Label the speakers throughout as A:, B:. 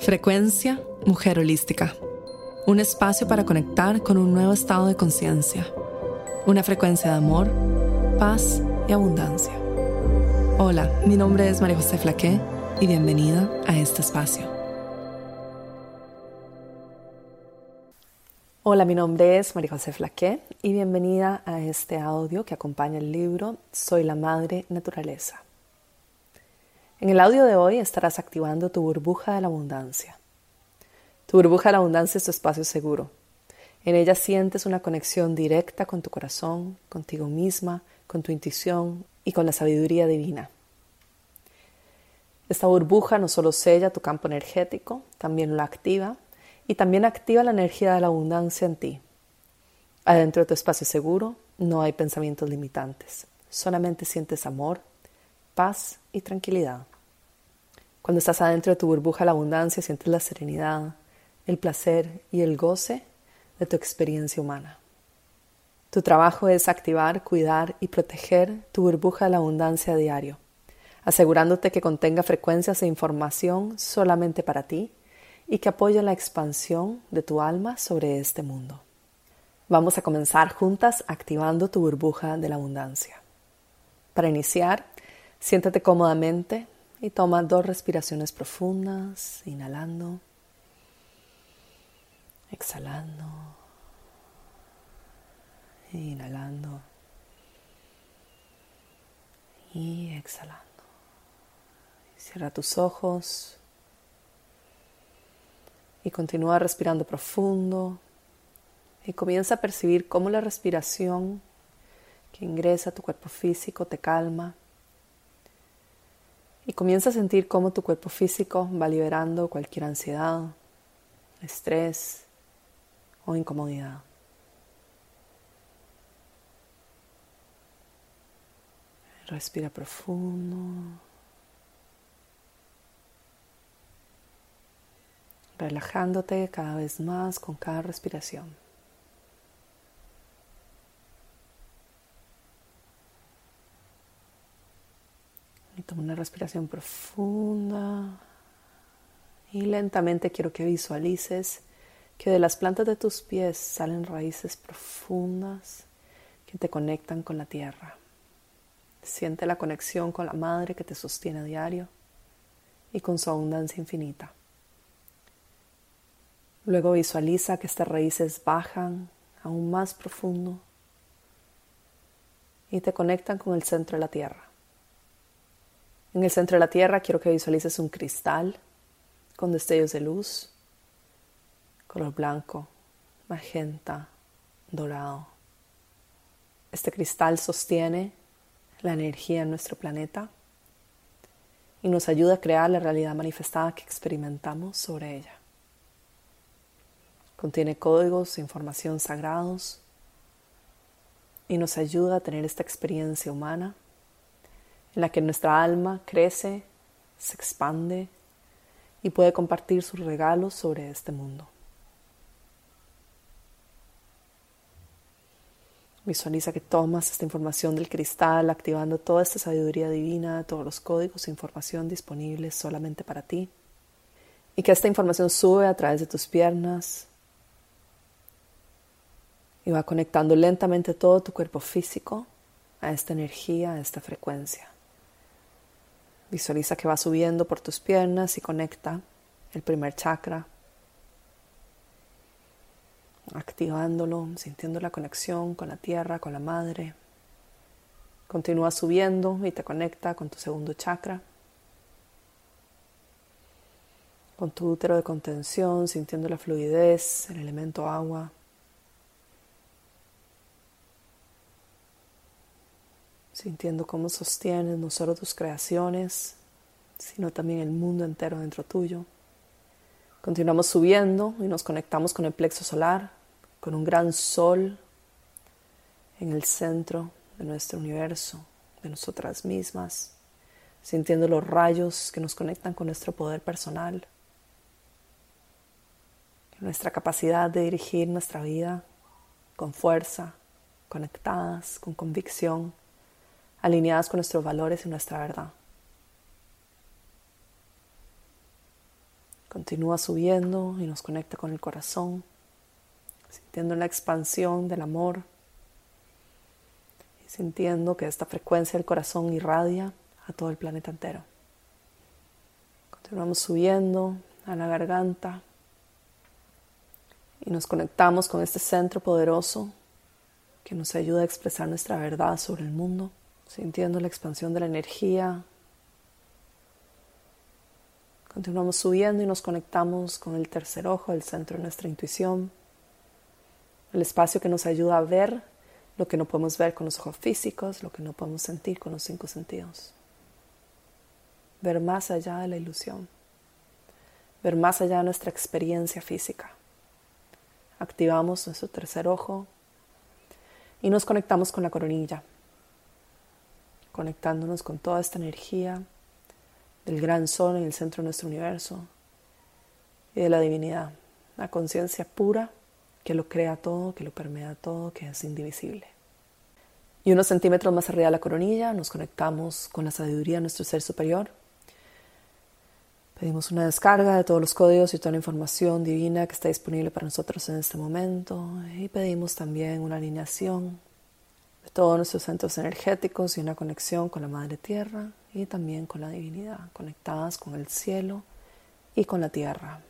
A: Frecuencia Mujer Holística. Un espacio para conectar con un nuevo estado de conciencia. Una frecuencia de amor, paz y abundancia. Hola, mi nombre es María José Flaqué y bienvenida a este espacio. Hola, mi nombre es María José Flaqué y bienvenida a este audio que acompaña el libro Soy la Madre Naturaleza. En el audio de hoy estarás activando tu burbuja de la abundancia. Tu burbuja de la abundancia es tu espacio seguro. En ella sientes una conexión directa con tu corazón, contigo misma, con tu intuición y con la sabiduría divina. Esta burbuja no solo sella tu campo energético, también lo activa y también activa la energía de la abundancia en ti. Adentro de tu espacio seguro no hay pensamientos limitantes, solamente sientes amor, paz y tranquilidad. Cuando estás adentro de tu burbuja la abundancia, sientes la serenidad, el placer y el goce de tu experiencia humana. Tu trabajo es activar, cuidar y proteger tu burbuja de la abundancia diario, asegurándote que contenga frecuencias de información solamente para ti y que apoye la expansión de tu alma sobre este mundo. Vamos a comenzar juntas activando tu burbuja de la abundancia. Para iniciar, Siéntate cómodamente y toma dos respiraciones profundas, inhalando, exhalando, inhalando y exhalando. Cierra tus ojos y continúa respirando profundo y comienza a percibir cómo la respiración que ingresa a tu cuerpo físico te calma y comienza a sentir cómo tu cuerpo físico va liberando cualquier ansiedad, estrés o incomodidad. Respira profundo. Relajándote cada vez más con cada respiración. Toma una respiración profunda y lentamente quiero que visualices que de las plantas de tus pies salen raíces profundas que te conectan con la tierra. Siente la conexión con la madre que te sostiene a diario y con su abundancia infinita. Luego visualiza que estas raíces bajan aún más profundo y te conectan con el centro de la tierra. En el centro de la Tierra quiero que visualices un cristal con destellos de luz, color blanco, magenta, dorado. Este cristal sostiene la energía en nuestro planeta y nos ayuda a crear la realidad manifestada que experimentamos sobre ella. Contiene códigos e información sagrados y nos ayuda a tener esta experiencia humana en la que nuestra alma crece, se expande y puede compartir sus regalos sobre este mundo. Visualiza que tomas esta información del cristal, activando toda esta sabiduría divina, todos los códigos e información disponibles solamente para ti. Y que esta información sube a través de tus piernas y va conectando lentamente todo tu cuerpo físico a esta energía, a esta frecuencia. Visualiza que va subiendo por tus piernas y conecta el primer chakra, activándolo, sintiendo la conexión con la tierra, con la madre. Continúa subiendo y te conecta con tu segundo chakra, con tu útero de contención, sintiendo la fluidez, el elemento agua. Sintiendo cómo sostienes no solo tus creaciones, sino también el mundo entero dentro tuyo. Continuamos subiendo y nos conectamos con el plexo solar, con un gran sol en el centro de nuestro universo, de nosotras mismas, sintiendo los rayos que nos conectan con nuestro poder personal, nuestra capacidad de dirigir nuestra vida con fuerza, conectadas, con convicción alineadas con nuestros valores y nuestra verdad. Continúa subiendo y nos conecta con el corazón, sintiendo la expansión del amor y sintiendo que esta frecuencia del corazón irradia a todo el planeta entero. Continuamos subiendo a la garganta y nos conectamos con este centro poderoso que nos ayuda a expresar nuestra verdad sobre el mundo, sintiendo la expansión de la energía. Continuamos subiendo y nos conectamos con el tercer ojo, el centro de nuestra intuición, el espacio que nos ayuda a ver lo que no podemos ver con los ojos físicos, lo que no podemos sentir con los cinco sentidos. Ver más allá de la ilusión, ver más allá de nuestra experiencia física. Activamos nuestro tercer ojo, y nos conectamos con la coronilla, conectándonos con toda esta energía del gran sol en el centro de nuestro universo y de la divinidad, la conciencia pura que lo crea todo, que lo permea todo, que es indivisible. Y unos centímetros más arriba de la coronilla nos conectamos con la sabiduría de nuestro ser superior. Pedimos una descarga de todos los códigos y toda la información divina que está disponible para nosotros en este momento. Y pedimos también una alineación todos nuestros centros energéticos y una conexión con la Madre Tierra y también con la divinidad, conectadas con el cielo y con la tierra.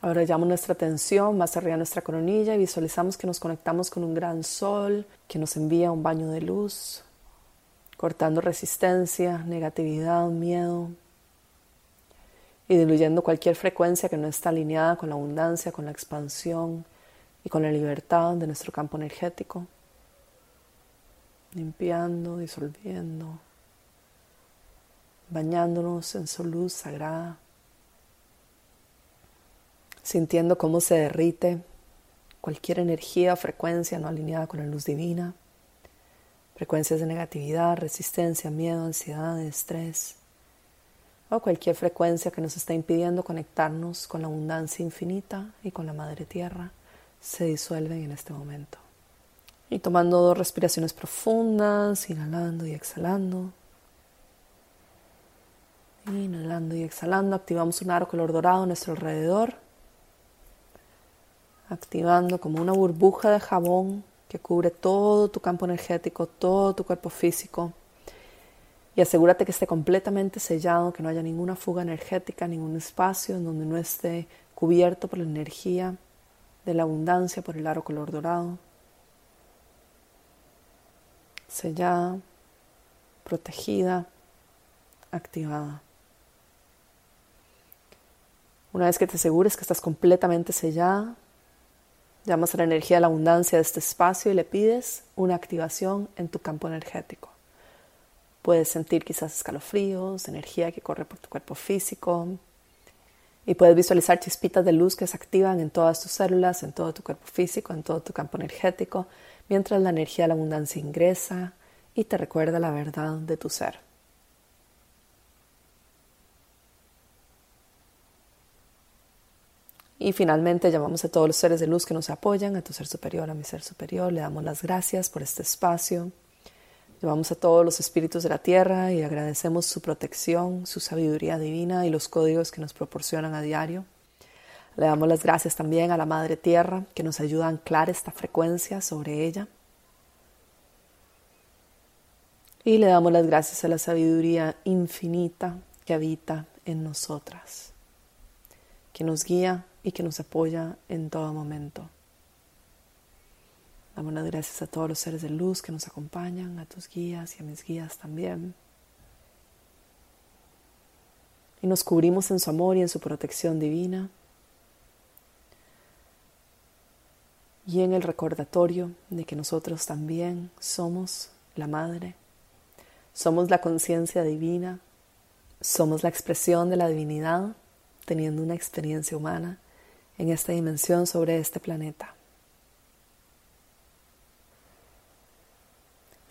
A: Ahora llevamos nuestra atención más arriba de nuestra coronilla y visualizamos que nos conectamos con un gran sol que nos envía un baño de luz, cortando resistencia, negatividad, miedo y diluyendo cualquier frecuencia que no está alineada con la abundancia, con la expansión y con la libertad de nuestro campo energético. Limpiando, disolviendo, bañándonos en su luz sagrada sintiendo cómo se derrite cualquier energía o frecuencia no alineada con la luz divina, frecuencias de negatividad, resistencia, miedo, ansiedad, estrés, o cualquier frecuencia que nos está impidiendo conectarnos con la abundancia infinita y con la Madre Tierra, se disuelven en este momento. Y tomando dos respiraciones profundas, inhalando y exhalando. Inhalando y exhalando, activamos un aro color dorado a nuestro alrededor activando como una burbuja de jabón que cubre todo tu campo energético, todo tu cuerpo físico. Y asegúrate que esté completamente sellado, que no haya ninguna fuga energética, ningún espacio en donde no esté cubierto por la energía de la abundancia, por el aro color dorado. Sellada, protegida, activada. Una vez que te asegures que estás completamente sellada, Llamas a la energía de la abundancia de este espacio y le pides una activación en tu campo energético. Puedes sentir quizás escalofríos, energía que corre por tu cuerpo físico y puedes visualizar chispitas de luz que se activan en todas tus células, en todo tu cuerpo físico, en todo tu campo energético, mientras la energía de la abundancia ingresa y te recuerda la verdad de tu ser. Y finalmente llamamos a todos los seres de luz que nos apoyan, a tu ser superior, a mi ser superior, le damos las gracias por este espacio. Llamamos a todos los espíritus de la tierra y agradecemos su protección, su sabiduría divina y los códigos que nos proporcionan a diario. Le damos las gracias también a la Madre Tierra que nos ayuda a anclar esta frecuencia sobre ella. Y le damos las gracias a la sabiduría infinita que habita en nosotras, que nos guía y que nos apoya en todo momento. Damos las gracias a todos los seres de luz que nos acompañan, a tus guías y a mis guías también. Y nos cubrimos en su amor y en su protección divina. Y en el recordatorio de que nosotros también somos la Madre, somos la conciencia divina, somos la expresión de la divinidad teniendo una experiencia humana en esta dimensión sobre este planeta.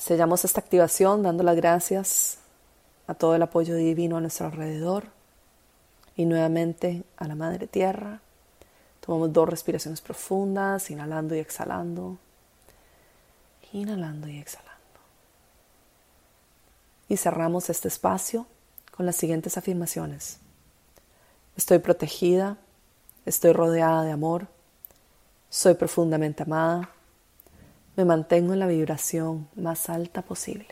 A: Sellamos esta activación dando las gracias a todo el apoyo divino a nuestro alrededor y nuevamente a la Madre Tierra. Tomamos dos respiraciones profundas, inhalando y exhalando. Inhalando y exhalando. Y cerramos este espacio con las siguientes afirmaciones. Estoy protegida, estoy rodeada de amor, soy profundamente amada, me mantengo en la vibración más alta posible.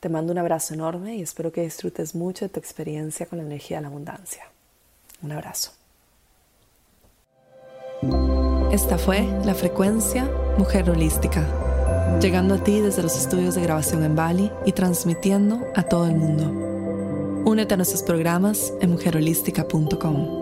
A: Te mando un abrazo enorme y espero que disfrutes mucho de tu experiencia con la energía de la abundancia. Un abrazo. Esta fue la frecuencia Mujer Holística, llegando a ti desde los estudios de grabación en Bali y transmitiendo a todo el mundo. Únete a nuestros programas en mujerholística.com.